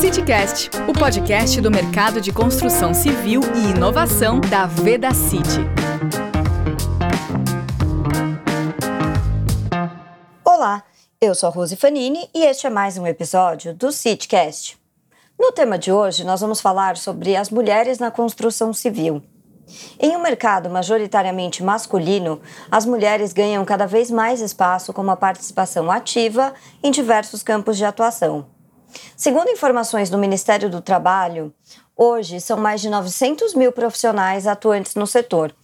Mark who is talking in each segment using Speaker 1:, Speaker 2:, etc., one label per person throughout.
Speaker 1: CityCast, o podcast do mercado de construção civil e inovação da Veda City.
Speaker 2: Olá, eu sou a Rose Fanini e este é mais um episódio do CityCast. No tema de hoje, nós vamos falar sobre as mulheres na construção civil. Em um mercado majoritariamente masculino, as mulheres ganham cada vez mais espaço com uma participação ativa em diversos campos de atuação. Segundo informações do Ministério do Trabalho, hoje são mais de 900 mil profissionais atuantes no setor.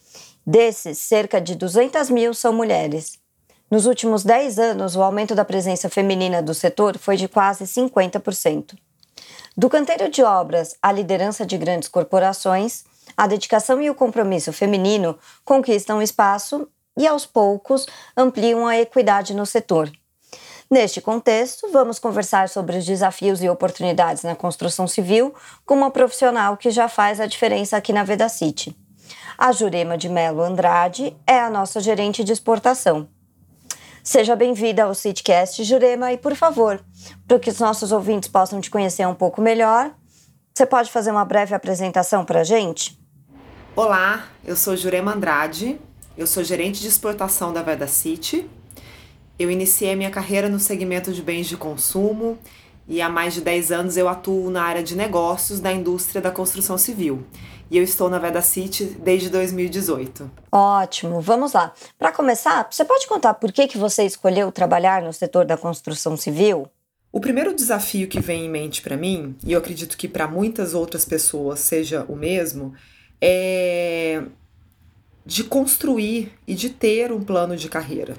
Speaker 2: Desses, cerca de 200 mil são mulheres. Nos últimos 10 anos, o aumento da presença feminina do setor foi de quase 50%. Do canteiro de obras à liderança de grandes corporações, a dedicação e o compromisso feminino conquistam espaço e, aos poucos, ampliam a equidade no setor. Neste contexto, vamos conversar sobre os desafios e oportunidades na construção civil com uma profissional que já faz a diferença aqui na Veda City. A Jurema de Melo Andrade é a nossa gerente de exportação. Seja bem-vinda ao CityCast, Jurema, e por favor, para que os nossos ouvintes possam te conhecer um pouco melhor, você pode fazer uma breve apresentação para a gente?
Speaker 3: Olá, eu sou Jurema Andrade, eu sou gerente de exportação da Veda City eu iniciei minha carreira no segmento de bens de consumo e há mais de 10 anos eu atuo na área de negócios da indústria da construção civil. E eu estou na Veda City desde 2018.
Speaker 2: Ótimo, vamos lá. Para começar, você pode contar por que, que você escolheu trabalhar no setor da construção civil?
Speaker 3: O primeiro desafio que vem em mente para mim, e eu acredito que para muitas outras pessoas seja o mesmo, é de construir e de ter um plano de carreira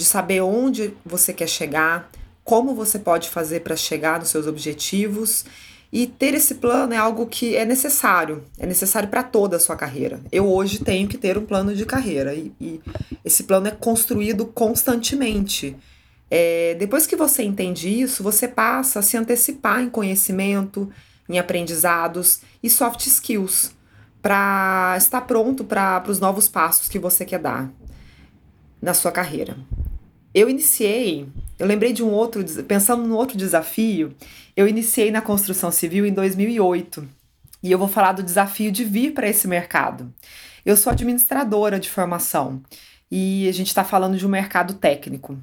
Speaker 3: de saber onde você quer chegar, como você pode fazer para chegar nos seus objetivos. E ter esse plano é algo que é necessário, é necessário para toda a sua carreira. Eu hoje tenho que ter um plano de carreira e, e esse plano é construído constantemente. É, depois que você entende isso, você passa a se antecipar em conhecimento, em aprendizados e soft skills para estar pronto para os novos passos que você quer dar na sua carreira. Eu iniciei, eu lembrei de um outro, pensando no outro desafio, eu iniciei na construção civil em 2008 e eu vou falar do desafio de vir para esse mercado. Eu sou administradora de formação e a gente está falando de um mercado técnico.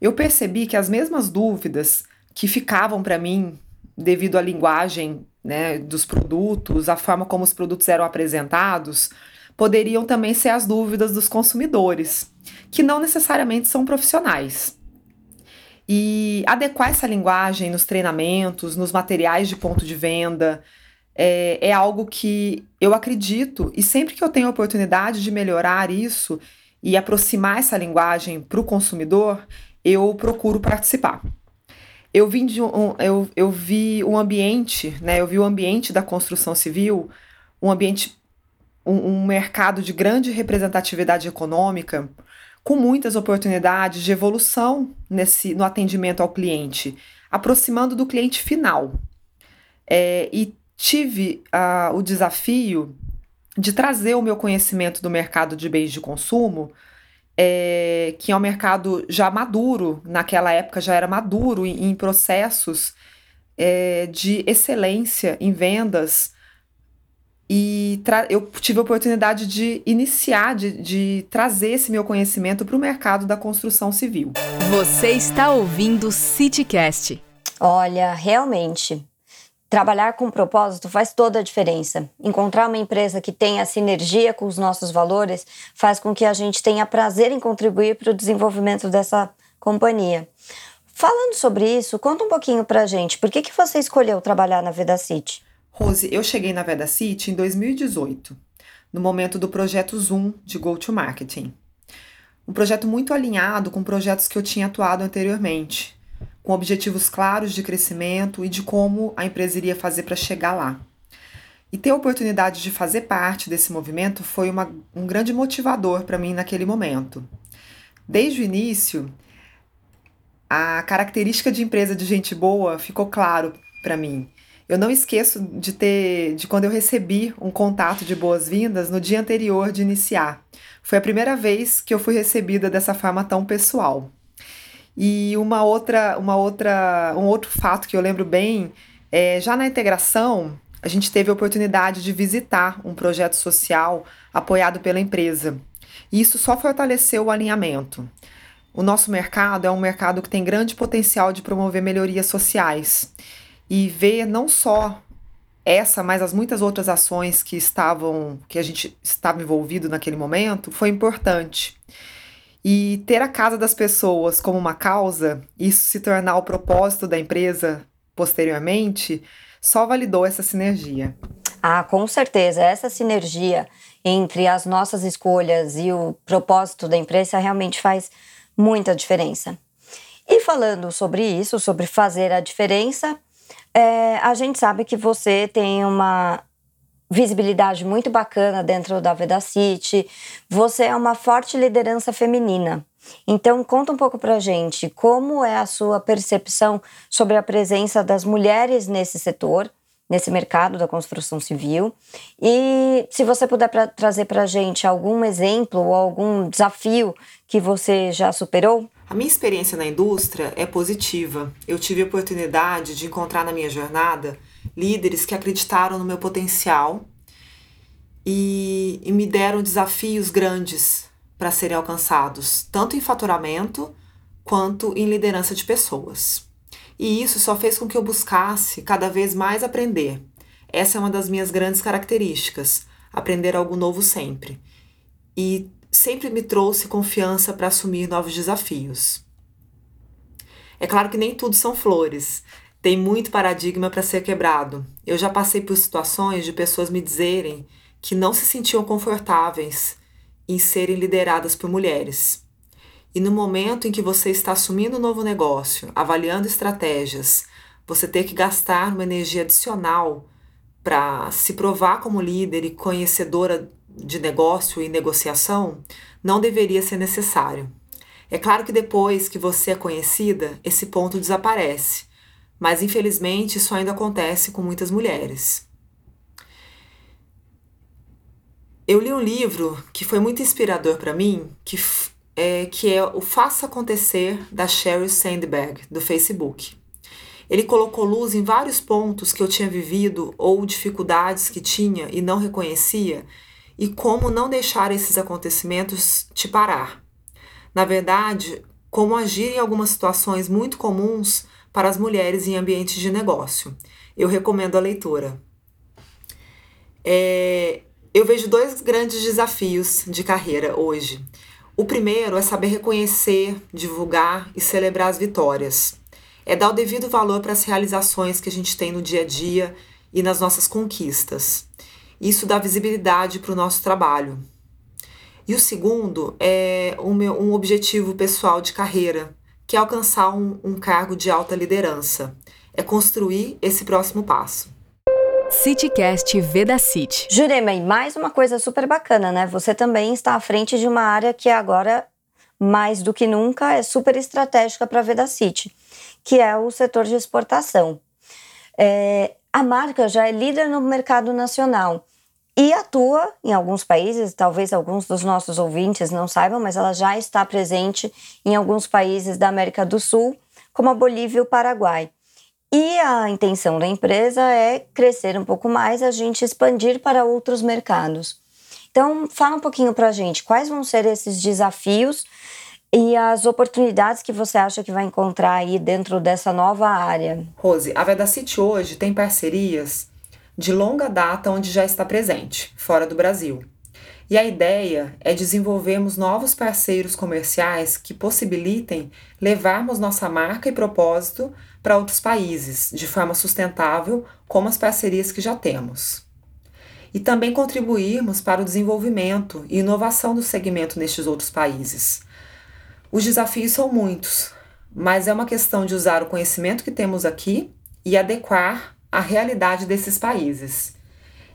Speaker 3: Eu percebi que as mesmas dúvidas que ficavam para mim devido à linguagem né, dos produtos, a forma como os produtos eram apresentados, poderiam também ser as dúvidas dos consumidores que não necessariamente são profissionais. E adequar essa linguagem nos treinamentos, nos materiais de ponto de venda, é, é algo que eu acredito, e sempre que eu tenho a oportunidade de melhorar isso e aproximar essa linguagem para o consumidor, eu procuro participar. Eu, vim de um, eu, eu vi um ambiente, né? Eu vi o ambiente da construção civil, um ambiente, um, um mercado de grande representatividade econômica, com muitas oportunidades de evolução nesse, no atendimento ao cliente, aproximando do cliente final. É, e tive uh, o desafio de trazer o meu conhecimento do mercado de bens de consumo, é, que é um mercado já maduro, naquela época já era maduro em, em processos é, de excelência em vendas e eu tive a oportunidade de iniciar, de, de trazer esse meu conhecimento para o mercado da construção civil.
Speaker 1: Você está ouvindo CityCast.
Speaker 2: Olha, realmente, trabalhar com propósito faz toda a diferença. Encontrar uma empresa que tenha sinergia com os nossos valores faz com que a gente tenha prazer em contribuir para o desenvolvimento dessa companhia. Falando sobre isso, conta um pouquinho para a gente. Por que, que você escolheu trabalhar na Veda City?
Speaker 3: Rose, eu cheguei na Veda City em 2018, no momento do projeto Zoom de Go to Marketing. Um projeto muito alinhado com projetos que eu tinha atuado anteriormente, com objetivos claros de crescimento e de como a empresa iria fazer para chegar lá. E ter a oportunidade de fazer parte desse movimento foi uma, um grande motivador para mim naquele momento. Desde o início, a característica de empresa de gente boa ficou claro para mim eu não esqueço de ter, de quando eu recebi um contato de boas-vindas no dia anterior de iniciar. Foi a primeira vez que eu fui recebida dessa forma tão pessoal. E uma outra, uma outra, um outro fato que eu lembro bem É, já na integração, a gente teve a oportunidade de visitar um projeto social apoiado pela empresa. E isso só fortaleceu o alinhamento. O nosso mercado é um mercado que tem grande potencial de promover melhorias sociais. E ver não só essa, mas as muitas outras ações que estavam, que a gente estava envolvido naquele momento, foi importante. E ter a casa das pessoas como uma causa, isso se tornar o propósito da empresa posteriormente, só validou essa sinergia.
Speaker 2: Ah, com certeza. Essa sinergia entre as nossas escolhas e o propósito da empresa realmente faz muita diferença. E falando sobre isso, sobre fazer a diferença, é, a gente sabe que você tem uma visibilidade muito bacana dentro da Veda City, você é uma forte liderança feminina. Então, conta um pouco pra gente como é a sua percepção sobre a presença das mulheres nesse setor, nesse mercado da construção civil. E se você puder pra, trazer pra gente algum exemplo ou algum desafio que você já superou.
Speaker 3: A minha experiência na indústria é positiva. Eu tive a oportunidade de encontrar na minha jornada líderes que acreditaram no meu potencial e, e me deram desafios grandes para serem alcançados, tanto em faturamento quanto em liderança de pessoas. E isso só fez com que eu buscasse cada vez mais aprender. Essa é uma das minhas grandes características, aprender algo novo sempre. E sempre me trouxe confiança para assumir novos desafios. É claro que nem tudo são flores. Tem muito paradigma para ser quebrado. Eu já passei por situações de pessoas me dizerem que não se sentiam confortáveis em serem lideradas por mulheres. E no momento em que você está assumindo um novo negócio, avaliando estratégias, você ter que gastar uma energia adicional para se provar como líder e conhecedora de negócio e negociação não deveria ser necessário. É claro que depois que você é conhecida, esse ponto desaparece, mas infelizmente isso ainda acontece com muitas mulheres. Eu li um livro que foi muito inspirador para mim, que é, que é o Faça Acontecer da Sheryl Sandberg, do Facebook. Ele colocou luz em vários pontos que eu tinha vivido ou dificuldades que tinha e não reconhecia e como não deixar esses acontecimentos te parar. Na verdade, como agir em algumas situações muito comuns para as mulheres em ambientes de negócio. Eu recomendo a leitura. É, eu vejo dois grandes desafios de carreira hoje. O primeiro é saber reconhecer, divulgar e celebrar as vitórias. É dar o devido valor para as realizações que a gente tem no dia a dia e nas nossas conquistas. Isso dá visibilidade para o nosso trabalho. E o segundo é um, um objetivo pessoal de carreira, que é alcançar um, um cargo de alta liderança. É construir esse próximo passo.
Speaker 1: CityCast Veda City.
Speaker 2: Jurema, e mais uma coisa super bacana, né? Você também está à frente de uma área que agora, mais do que nunca, é super estratégica para a Veda City, que é o setor de exportação. É, a marca já é líder no mercado nacional e atua em alguns países, talvez alguns dos nossos ouvintes não saibam, mas ela já está presente em alguns países da América do Sul, como a Bolívia e o Paraguai. E a intenção da empresa é crescer um pouco mais, a gente expandir para outros mercados. Então, fala um pouquinho para a gente quais vão ser esses desafios e as oportunidades que você acha que vai encontrar aí dentro dessa nova área.
Speaker 3: Rose, a Vedacity hoje tem parcerias de longa data onde já está presente, fora do Brasil. E a ideia é desenvolvermos novos parceiros comerciais que possibilitem levarmos nossa marca e propósito para outros países de forma sustentável, como as parcerias que já temos. E também contribuirmos para o desenvolvimento e inovação do segmento nestes outros países. Os desafios são muitos, mas é uma questão de usar o conhecimento que temos aqui e adequar à realidade desses países.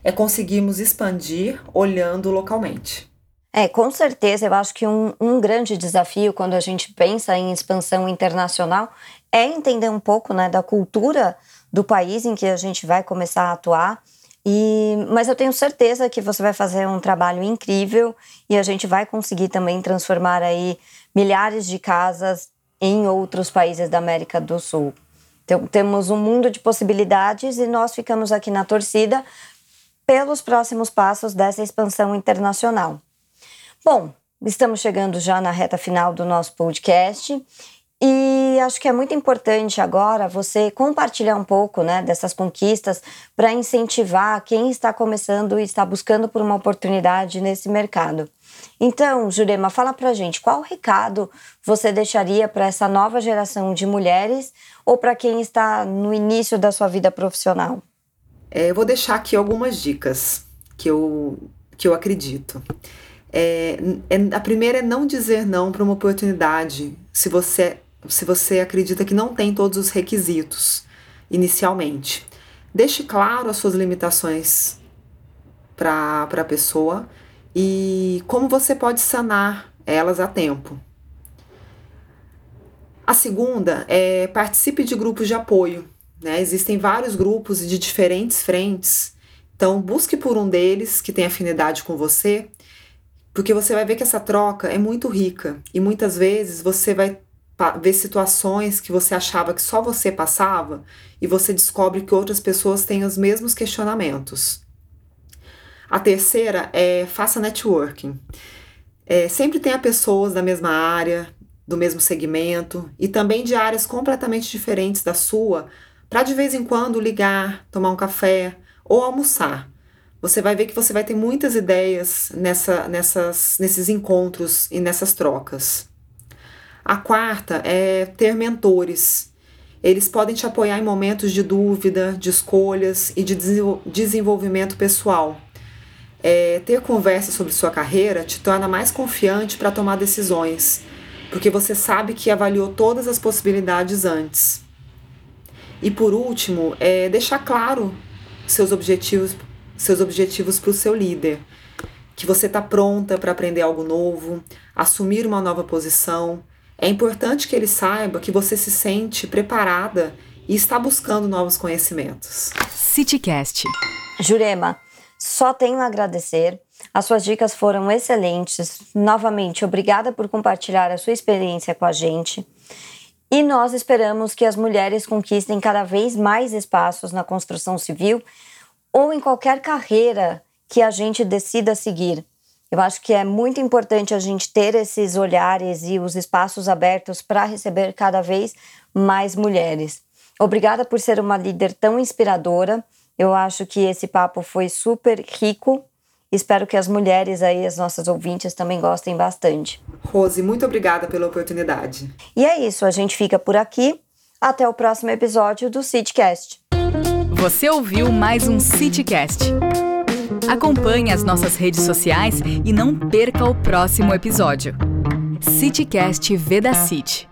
Speaker 3: É conseguirmos expandir olhando localmente.
Speaker 2: É, com certeza, eu acho que um, um grande desafio quando a gente pensa em expansão internacional é entender um pouco né, da cultura do país em que a gente vai começar a atuar. E, mas eu tenho certeza que você vai fazer um trabalho incrível e a gente vai conseguir também transformar aí milhares de casas em outros países da América do Sul. Então, temos um mundo de possibilidades e nós ficamos aqui na torcida pelos próximos passos dessa expansão internacional. Bom, estamos chegando já na reta final do nosso podcast e acho que é muito importante agora você compartilhar um pouco né, dessas conquistas para incentivar quem está começando e está buscando por uma oportunidade nesse mercado. Então, Jurema, fala para gente qual recado você deixaria para essa nova geração de mulheres ou para quem está no início da sua vida profissional?
Speaker 3: É, eu vou deixar aqui algumas dicas que eu, que eu acredito. É, é, a primeira é não dizer não para uma oportunidade se você se você acredita que não tem todos os requisitos inicialmente. Deixe claro as suas limitações para a pessoa e como você pode sanar elas a tempo. A segunda é participe de grupos de apoio. Né? Existem vários grupos de diferentes frentes, então busque por um deles que tem afinidade com você, porque você vai ver que essa troca é muito rica e muitas vezes você vai ver situações que você achava que só você passava e você descobre que outras pessoas têm os mesmos questionamentos. A terceira é faça networking. É, sempre tenha pessoas da mesma área, do mesmo segmento e também de áreas completamente diferentes da sua, para de vez em quando ligar, tomar um café ou almoçar. Você vai ver que você vai ter muitas ideias nessa, nessas, nesses encontros e nessas trocas. A quarta é ter mentores. Eles podem te apoiar em momentos de dúvida, de escolhas e de desenvolvimento pessoal. É, ter conversa sobre sua carreira te torna mais confiante para tomar decisões, porque você sabe que avaliou todas as possibilidades antes. E por último, é deixar claro seus objetivos, seus objetivos para o seu líder, que você está pronta para aprender algo novo, assumir uma nova posição é importante que ele saiba que você se sente preparada e está buscando novos conhecimentos.
Speaker 1: CityCast.
Speaker 2: Jurema, só tenho a agradecer. As suas dicas foram excelentes. Novamente, obrigada por compartilhar a sua experiência com a gente. E nós esperamos que as mulheres conquistem cada vez mais espaços na construção civil ou em qualquer carreira que a gente decida seguir. Eu acho que é muito importante a gente ter esses olhares e os espaços abertos para receber cada vez mais mulheres. Obrigada por ser uma líder tão inspiradora. Eu acho que esse papo foi super rico. Espero que as mulheres aí, as nossas ouvintes, também gostem bastante.
Speaker 3: Rose, muito obrigada pela oportunidade.
Speaker 2: E é isso, a gente fica por aqui. Até o próximo episódio do CityCast.
Speaker 1: Você ouviu mais um CityCast. Acompanhe as nossas redes sociais e não perca o próximo episódio. CityCast Veda City.